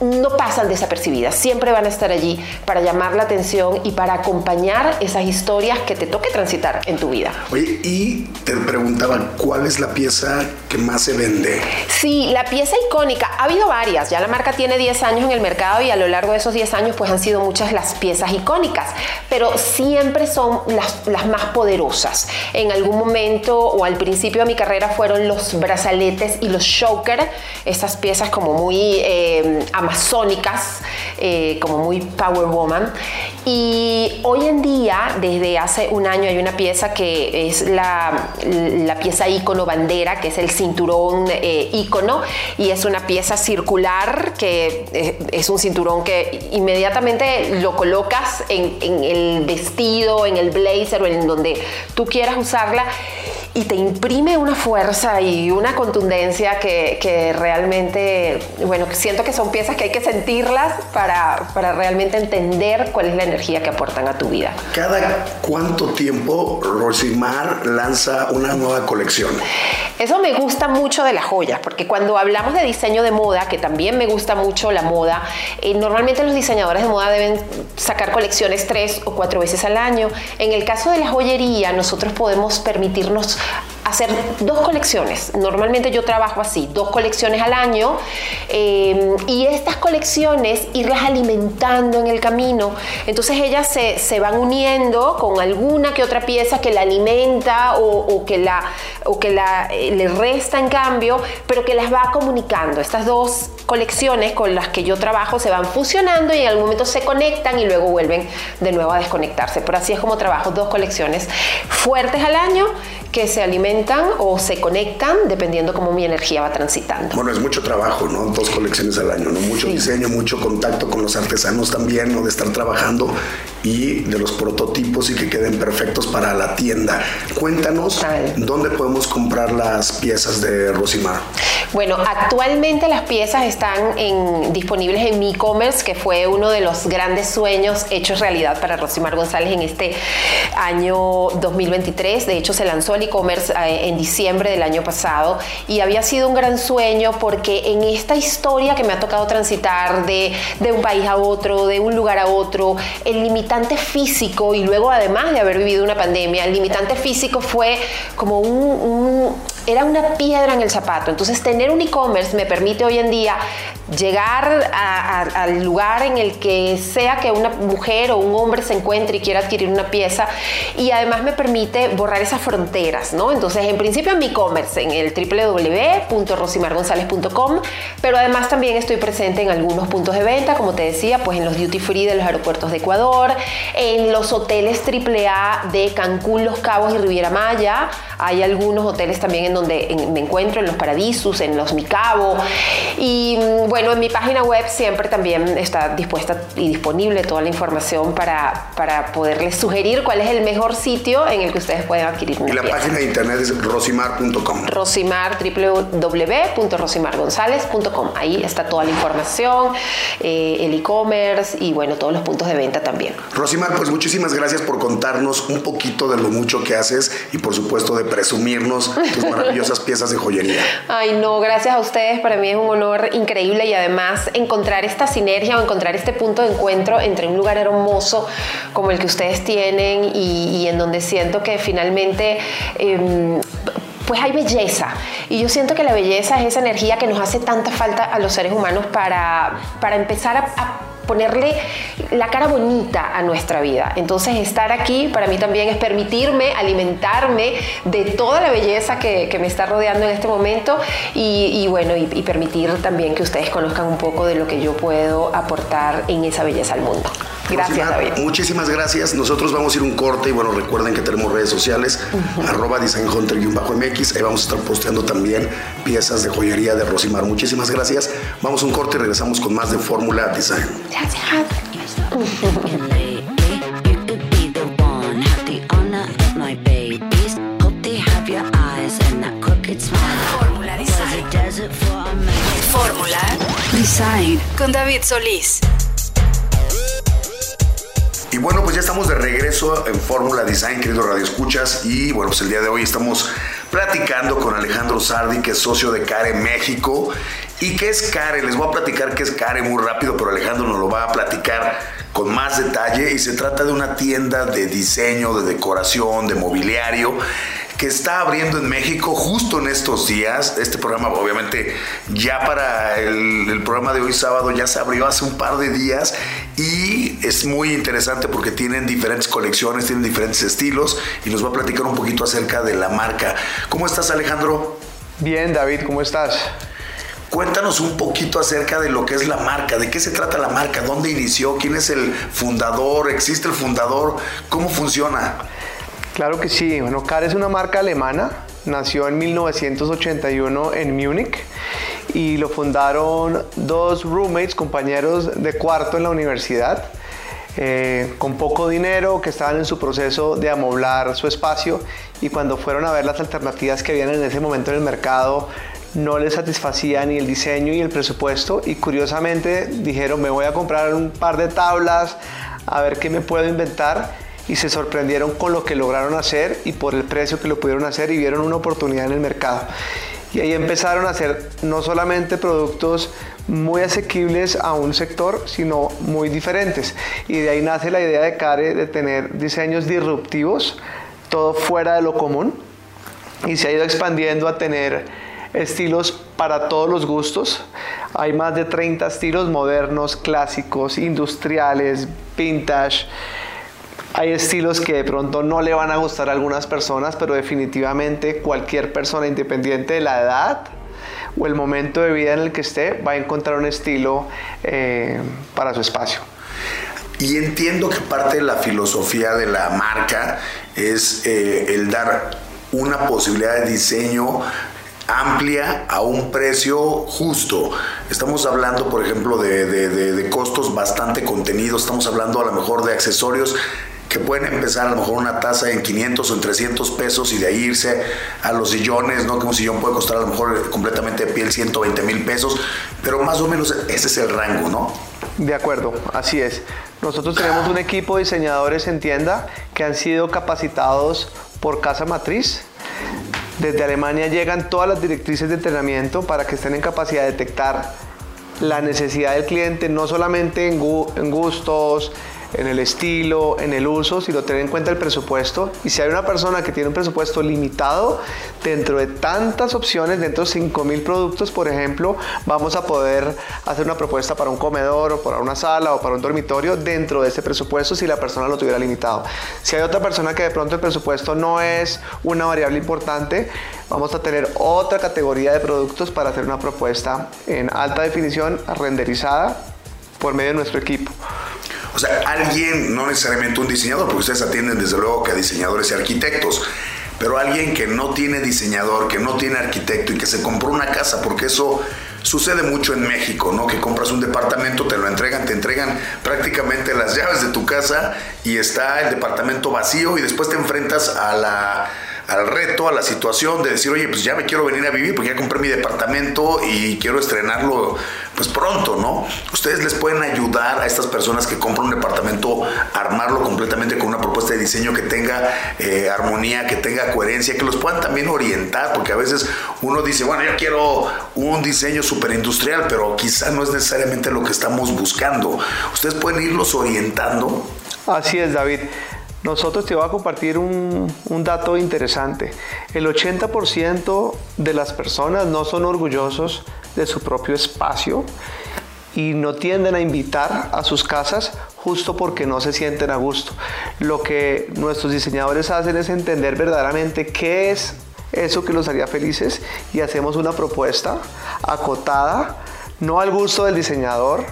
no pasan desapercibidas, siempre van a estar allí para llamar la atención y para acompañar esas historias que te toque transitar en tu vida. Oye, y te preguntaba, ¿cuál es la pieza que más se vende? Sí, la pieza icónica, ha habido varias, ya la marca tiene 10 años en el mercado y a lo largo de esos 10 años pues han sido muchas las piezas icónicas, pero siempre son las, las más poderosas. En algún momento o al principio de mi carrera fueron los brazaletes y los choker, esas piezas como muy... Eh, amazónicas, eh, como muy power woman. Y hoy en día, desde hace un año, hay una pieza que es la, la pieza icono bandera, que es el cinturón eh, icono, y es una pieza circular que eh, es un cinturón que inmediatamente lo colocas en, en el vestido, en el blazer o en donde tú quieras usarla y te imprime una fuerza y una contundencia que, que, realmente, bueno, siento que son piezas que hay que sentirlas para, para realmente entender cuál es la energía que aportan a tu vida. ¿Cada cuánto tiempo Rosimar lanza una nueva colección? Eso me gusta mucho de las joyas, porque cuando hablamos de diseño de moda, que también me gusta mucho la moda, eh, normalmente los diseñadores de moda deben sacar colecciones tres o cuatro veces al año. En el caso de la joyería, nosotros podemos permitirnos hacer dos colecciones. Normalmente yo trabajo así, dos colecciones al año eh, y estas colecciones irlas alimentando en el camino. Entonces ellas se, se, van uniendo con alguna que otra pieza que la alimenta o, que, la, o que la, eh, le resta en cambio, pero que las va comunicando. Estas dos colecciones con las que yo trabajo se van fusionando y en algún momento se conectan y luego vuelven de nuevo a desconectarse. Pero así es como trabajo dos colecciones fuertes al año que se alimentan o se conectan dependiendo cómo mi energía va transitando. Bueno, es mucho trabajo, ¿no? Dos colecciones al año, ¿no? Mucho diseño, mucho contacto con los artesanos también, ¿no? De estar trabajando y de los prototipos y que queden perfectos para la tienda. Cuéntanos dónde podemos comprar las piezas de Rosimar. Bueno, actualmente las piezas están en, disponibles en mi e-commerce, que fue uno de los grandes sueños hechos realidad para Rosimar González en este año 2023. De hecho, se lanzó el e-commerce eh, en diciembre del año pasado y había sido un gran sueño porque en esta historia que me ha tocado transitar de, de un país a otro, de un lugar a otro, el limitante físico y luego además de haber vivido una pandemia, el limitante físico fue como un era una piedra en el zapato. Entonces, tener un e-commerce me permite hoy en día llegar al lugar en el que sea que una mujer o un hombre se encuentre y quiera adquirir una pieza y además me permite borrar esas fronteras, ¿no? Entonces, en principio en mi e-commerce, en el www.rosimargonzalez.com, pero además también estoy presente en algunos puntos de venta, como te decía, pues en los duty free de los aeropuertos de Ecuador, en los hoteles AAA de Cancún, Los Cabos y Riviera Maya, hay algunos hoteles también en donde me encuentro, en los Paradisus, en los Micabo. Y mm, bueno, en mi página web siempre también está dispuesta y disponible toda la información para, para poderles sugerir cuál es el mejor sitio en el que ustedes pueden adquirir una Y la página de internet es rosimar.com. Rosimar, www.rosimargonzalez.com. Ahí está toda la información, eh, el e-commerce y bueno, todos los puntos de venta también. Rosimar, pues muchísimas gracias por contarnos un poquito de lo mucho que haces y por supuesto de presumirnos tus *laughs* maravillosas piezas de joyería. Ay, no, gracias a ustedes. Para mí es un honor increíble y además encontrar esta sinergia o encontrar este punto de encuentro entre un lugar hermoso como el que ustedes tienen y, en donde siento que finalmente... Em, pues hay belleza. Y yo siento que la belleza es esa energía que nos hace tanta falta a los seres humanos para, para empezar a ponerle la cara bonita a nuestra vida. Entonces estar aquí para mí también es permitirme alimentarme de toda la belleza que, me está rodeando en este momento y, bueno, y, permitir también que ustedes conozcan un poco de lo que yo puedo aportar en esa belleza al mundo. Gracias, David. Muchísimas gracias. Nosotros vamos a ir un corte y bueno, recuerden que tenemos redes sociales, arroba designhunter-mx. Ahí vamos a estar posteando también piezas de joyería de Rosimar. Muchísimas gracias. Vamos a un corte y regresamos con más de Fórmula Design. Fórmula Design Formula Design. con David Solís. Y bueno, pues ya estamos de regreso en Fórmula Design, queridos radioescuchas. Y bueno, pues el día de hoy estamos platicando con Alejandro Sardi, que es socio de CARE México. ¿Y qué es CARE? Les voy a platicar qué es CARE muy rápido, pero Alejandro nos lo va a platicar con más detalle. Y se trata de una tienda de diseño, de decoración, de mobiliario que está abriendo en México justo en estos días. Este programa, obviamente, ya para el, programa de hoy sábado ya se abrió hace un par de días y es muy interesante porque tienen diferentes colecciones, tienen diferentes estilos y nos va a platicar un poquito acerca de la marca. ¿Cómo estás, Alejandro? Bien, David, ¿cómo estás? Cuéntanos un poquito acerca de lo que es la marca, de qué se trata la marca, dónde inició, quién es el fundador, existe el fundador, cómo funciona. Claro que sí. Bueno, CAR es una marca alemana. Nació en 1981 en Múnich y lo fundaron dos roommates, compañeros de cuarto en la universidad. Eh, con poco dinero, que estaban en su proceso de amoblar su espacio y cuando fueron a ver las alternativas que habían en ese momento en el mercado, no les satisfacía ni el diseño y el presupuesto y curiosamente dijeron me voy a comprar un par de tablas a ver qué me puedo inventar y se sorprendieron con lo que lograron hacer y por el precio que lo pudieron hacer y vieron una oportunidad en el mercado. Y ahí empezaron a hacer no solamente productos muy asequibles a un sector, sino muy diferentes. Y de ahí nace la idea de Care de tener diseños disruptivos, todo fuera de lo común. Y se ha ido expandiendo a tener estilos para todos los gustos. Hay más de 30 estilos modernos, clásicos, industriales, vintage hay estilos que de pronto no le van a gustar a algunas personas, pero definitivamente cualquier persona, independiente de la edad o el momento de vida en el que esté, va a encontrar un estilo eh, para su espacio. Y entiendo que parte de la filosofía de la marca es eh, el dar una posibilidad de diseño amplia a un precio justo. Estamos hablando, por ejemplo, de, de, costos bastante contenidos, estamos hablando a lo mejor de accesorios que pueden empezar a lo mejor una tasa en 500 o en 300 pesos y de ahí irse a los sillones, ¿no? Que un sillón puede costar a lo mejor completamente de piel 120 mil pesos, pero más o menos ese es el rango, ¿no? De acuerdo, así es. Nosotros tenemos un equipo de diseñadores en tienda que han sido capacitados por Casa Matriz. Desde Alemania llegan todas las directrices de entrenamiento para que estén en capacidad de detectar la necesidad del cliente, no solamente en, gustos, en el estilo, en el uso, sino tener en cuenta el presupuesto. Y si hay una persona que tiene un presupuesto limitado, dentro de tantas opciones, dentro de 5.000 productos, por ejemplo, vamos a poder hacer una propuesta para un comedor o para una sala o para un dormitorio dentro de ese presupuesto si la persona lo tuviera limitado. Si hay otra persona que de pronto el presupuesto no es una variable importante, vamos a tener otra categoría de productos para hacer una propuesta en alta definición renderizada por medio de nuestro equipo. Sea, alguien, no necesariamente un diseñador, porque ustedes atienden desde luego que a diseñadores y arquitectos, pero alguien que no tiene diseñador, que no tiene arquitecto y que se compró una casa, porque eso sucede mucho en México, ¿no? Que compras un departamento, te lo entregan, te entregan prácticamente las llaves de tu casa y está el departamento vacío y después te enfrentas a la al reto, a la situación de decir, oye, pues ya me quiero venir a vivir porque ya compré mi departamento y quiero estrenarlo pues pronto, ¿no? Ustedes les pueden ayudar a estas personas que compran un departamento a armarlo completamente con una propuesta de diseño que tenga eh, armonía, que tenga coherencia, que los puedan también orientar, porque a veces uno dice, bueno, yo quiero un diseño súper industrial, pero quizá no es necesariamente lo que estamos buscando. Ustedes pueden irlos orientando. Así es, David. Nosotros te voy a compartir un, dato interesante. El 80% de las personas no son orgullosos de su propio espacio y no tienden a invitar a sus casas justo porque no se sienten a gusto. Lo que nuestros diseñadores hacen es entender verdaderamente qué es eso que los haría felices y hacemos una propuesta acotada, no al gusto del diseñador,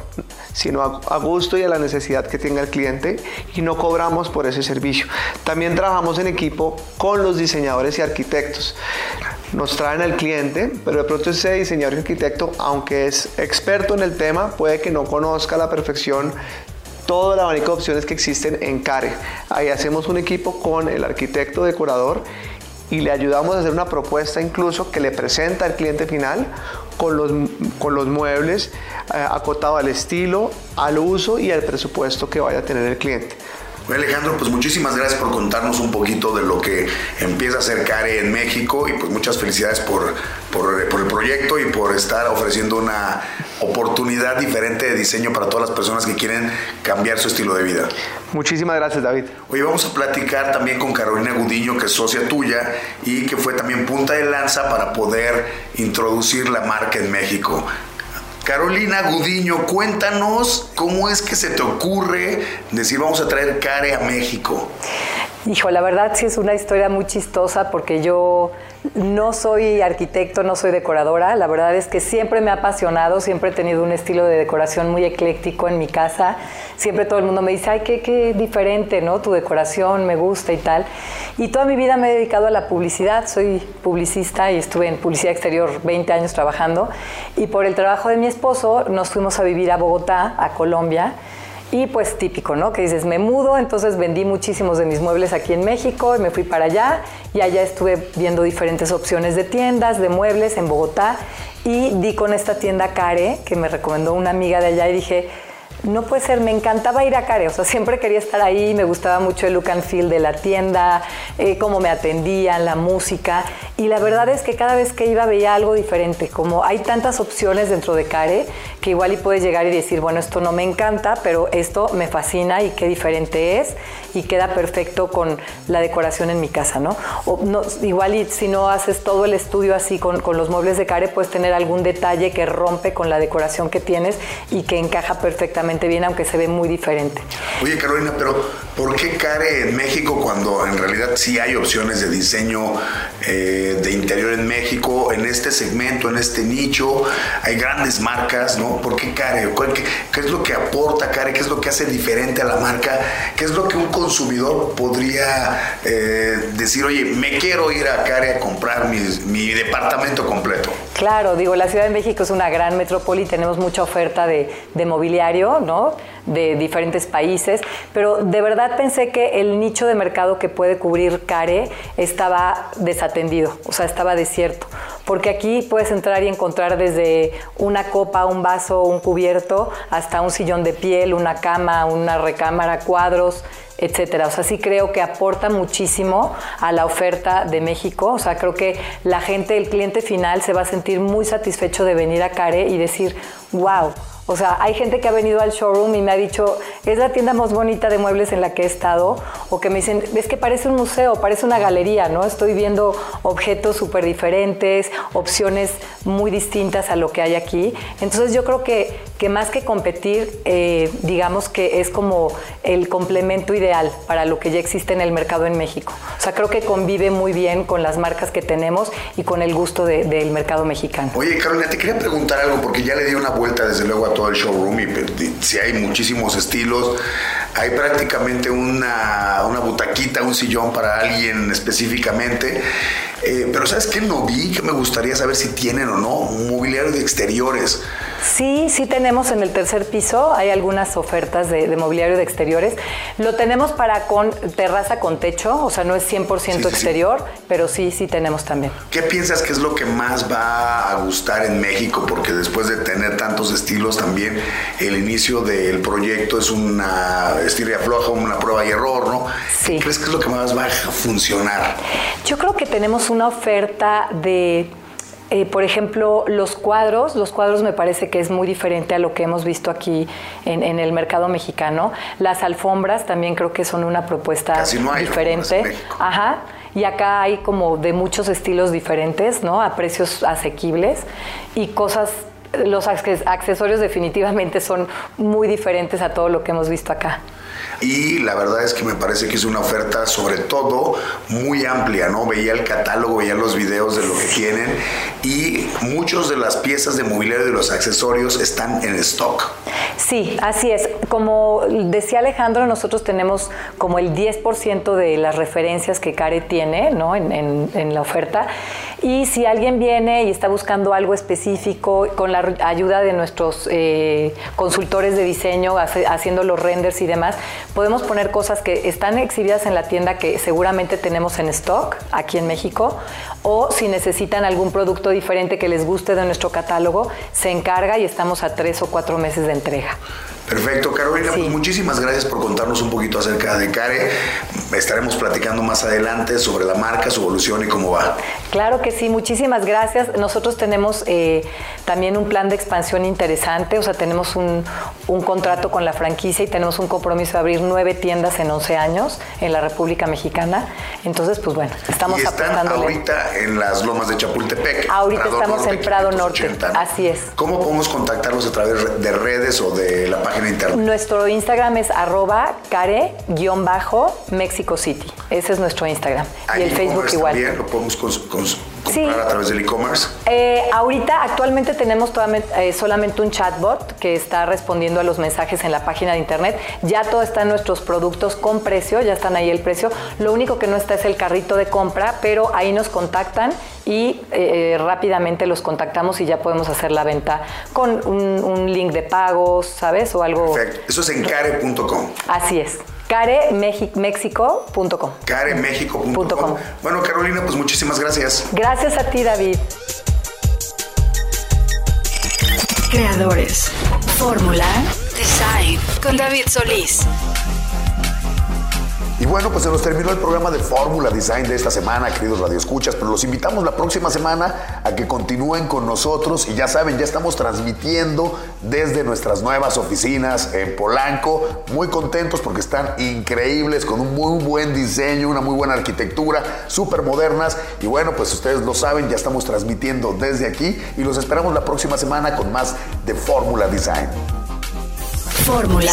sino a, gusto y a la necesidad que tenga el cliente y no cobramos por ese servicio. También trabajamos en equipo con los diseñadores y arquitectos. Nos traen al cliente, pero de pronto ese diseñador y arquitecto, aunque es experto en el tema, puede que no conozca a la perfección todo el abanico de opciones que existen en CARE. Ahí hacemos un equipo con el arquitecto decorador y le ayudamos a hacer una propuesta incluso que le presenta al cliente final con los, con los muebles eh, acotado al estilo, al uso y al presupuesto que vaya a tener el cliente. Alejandro, pues muchísimas gracias por contarnos un poquito de lo que empieza a hacer CARE en México y pues muchas felicidades por, por, el proyecto y por estar ofreciendo una oportunidad diferente de diseño para todas las personas que quieren cambiar su estilo de vida. Muchísimas gracias, David. Hoy vamos a platicar también con Carolina Gudiño, que es socia tuya y que fue también punta de lanza para poder introducir la marca en México. Carolina Gudiño, cuéntanos cómo es que se te ocurre decir vamos a traer Care a México. Hijo, la verdad sí es una historia muy chistosa porque yo no soy arquitecto, no soy decoradora. La verdad es que siempre me ha apasionado, siempre he tenido un estilo de decoración muy ecléctico en mi casa. Siempre todo el mundo me dice, ay, qué, qué diferente, ¿no? Tu decoración me gusta y tal. Y toda mi vida me he dedicado a la publicidad. Soy publicista y estuve en publicidad exterior 20 años trabajando. Y por el trabajo de mi esposo nos fuimos a vivir a Bogotá, a Colombia. Y pues típico, ¿no? Que dices, me mudo, entonces vendí muchísimos de mis muebles aquí en México y me fui para allá. Y allá estuve viendo diferentes opciones de tiendas, de muebles en Bogotá. Y di con esta tienda Care que me recomendó una amiga de allá y dije, no puede ser, me encantaba ir a Care, o sea, siempre quería estar ahí, me gustaba mucho el look and feel de la tienda, eh, cómo me atendían, la música, y la verdad es que cada vez que iba veía algo diferente, como hay tantas opciones dentro de Care, que igual y puedes llegar y decir, bueno, esto no me encanta, pero esto me fascina y qué diferente es, y queda perfecto con la decoración en mi casa, ¿no? Igual y si no haces todo el estudio así con, con los muebles de Care, puedes tener algún detalle que rompe con la decoración que tienes y que encaja perfectamente bien, aunque se ve muy diferente. Oye, Carolina, pero ¿por qué care en México cuando en realidad sí hay opciones de diseño eh, de interior en México, en este segmento, en este nicho? Hay grandes marcas, ¿no? ¿Por qué care? ¿Qué, es lo que aporta care? ¿Qué es lo que hace diferente a la marca? ¿Qué es lo que un consumidor podría eh, decir, oye, me quiero ir a care a comprar mi, departamento completo? Claro, digo, la Ciudad de México es una gran metrópoli, tenemos mucha oferta de, mobiliario de diferentes países, pero de verdad pensé que el nicho de mercado que puede cubrir Care estaba desatendido, o sea, estaba desierto, porque aquí puedes entrar y encontrar desde una copa, un vaso, un cubierto, hasta un sillón de piel, una cama, una recámara, cuadros, etcétera. O sea, sí creo que aporta muchísimo a la oferta de México. O sea, creo que la gente, el cliente final, se va a sentir muy satisfecho de venir a Care y decir, wow. O sea, hay gente que ha venido al showroom y me ha dicho, es la tienda más bonita de muebles en la que he estado, o que me dicen, es que parece un museo, parece una galería, ¿no? Estoy viendo objetos súper diferentes, opciones muy distintas a lo que hay aquí. Entonces yo creo que, que más que competir, eh, digamos que es como el complemento ideal para lo que ya existe en el mercado en México. O sea, creo que convive muy bien con las marcas que tenemos y con el gusto del mercado mexicano. Oye, Carolina, te quería preguntar algo porque ya le di una vuelta desde luego a todo el showroom y si hay muchísimos estilos, hay prácticamente una, una butaquita, un sillón para alguien específicamente. Eh, pero ¿sabes qué no vi? Que me gustaría saber si tienen o no mobiliario de exteriores. Sí, sí tenemos en el tercer piso, hay algunas ofertas de, mobiliario de exteriores. Lo tenemos para con terraza con techo, o sea, no es 100% exterior, pero sí, sí tenemos también. ¿Qué piensas que es lo que más va a gustar en México? Porque después de tener tantos estilos también, el inicio del proyecto es una estilo y afloja, una prueba y error, ¿no? Sí. ¿Qué crees que es lo que más va a funcionar? Yo creo que tenemos una oferta de eh, por ejemplo, los cuadros, los cuadros me parece que es muy diferente a lo que hemos visto aquí en, el mercado mexicano. Las alfombras también creo que son una propuesta diferente. Ajá. Y acá hay como de muchos estilos diferentes, ¿no? A precios asequibles y cosas los accesorios definitivamente son muy diferentes a todo lo que hemos visto acá y la verdad es que me parece que es una oferta sobre todo muy amplia, ¿no? Veía el catálogo, veía los videos de lo que tienen y muchos de las piezas de mobiliario de los accesorios están en stock. Sí, así es. Como decía Alejandro, nosotros tenemos como el 10% de las referencias que Care tiene ¿no? en, la oferta. Y si alguien viene y está buscando algo específico, con la ayuda de nuestros eh, consultores de diseño, haciendo los renders y demás, podemos poner cosas que están exhibidas en la tienda que seguramente tenemos en stock aquí en México o si necesitan algún producto diferente que les guste de nuestro catálogo, se encarga y estamos a tres o cuatro meses de entrega. Perfecto, Carolina, pues muchísimas gracias por contarnos un poquito acerca de Care. Estaremos platicando más adelante sobre la marca, su evolución y cómo va. Claro que sí, muchísimas gracias. Nosotros tenemos eh, también un plan de expansión interesante, o sea, tenemos un, contrato con la franquicia y tenemos un compromiso de abrir nueve tiendas en 11 años en la República Mexicana. Entonces, pues bueno, estamos y están ahorita en las lomas de Chapultepec. Ahorita estamos en Prado Norte, así es. ¿Cómo podemos contactarlos a través de redes o de la página? Nuestro Instagram es arroba care-mexico City. Ese es nuestro Instagram. y el Facebook igual. También lo podemos comprar a través del e-commerce. Eh, ahorita actualmente tenemos eh, solamente un chatbot que está respondiendo a los mensajes en la página de internet. Ya todo está en nuestros productos con precio, ya están ahí el precio. Lo único que no está es el carrito de compra, pero ahí nos contactan y eh, rápidamente los contactamos y ya podemos hacer la venta con un, link de pagos, ¿sabes? O algo. Perfecto. Eso es en care.com. Así es caremexico.com. Caremexico.com. Bueno, Carolina, pues muchísimas gracias. Gracias a ti, David. Creadores. Fórmula. Design. Con David Solís. Y bueno, pues se nos terminó el programa de Fórmula Design de esta semana, queridos radioescuchas, pero los invitamos la próxima semana a que continúen con nosotros y ya saben, ya estamos transmitiendo desde nuestras nuevas oficinas en Polanco, muy contentos porque están increíbles, con un muy buen diseño, una muy buena arquitectura, súper modernas y bueno, pues ustedes lo saben, ya estamos transmitiendo desde aquí y los esperamos la próxima semana con más de Fórmula Design. Fórmula.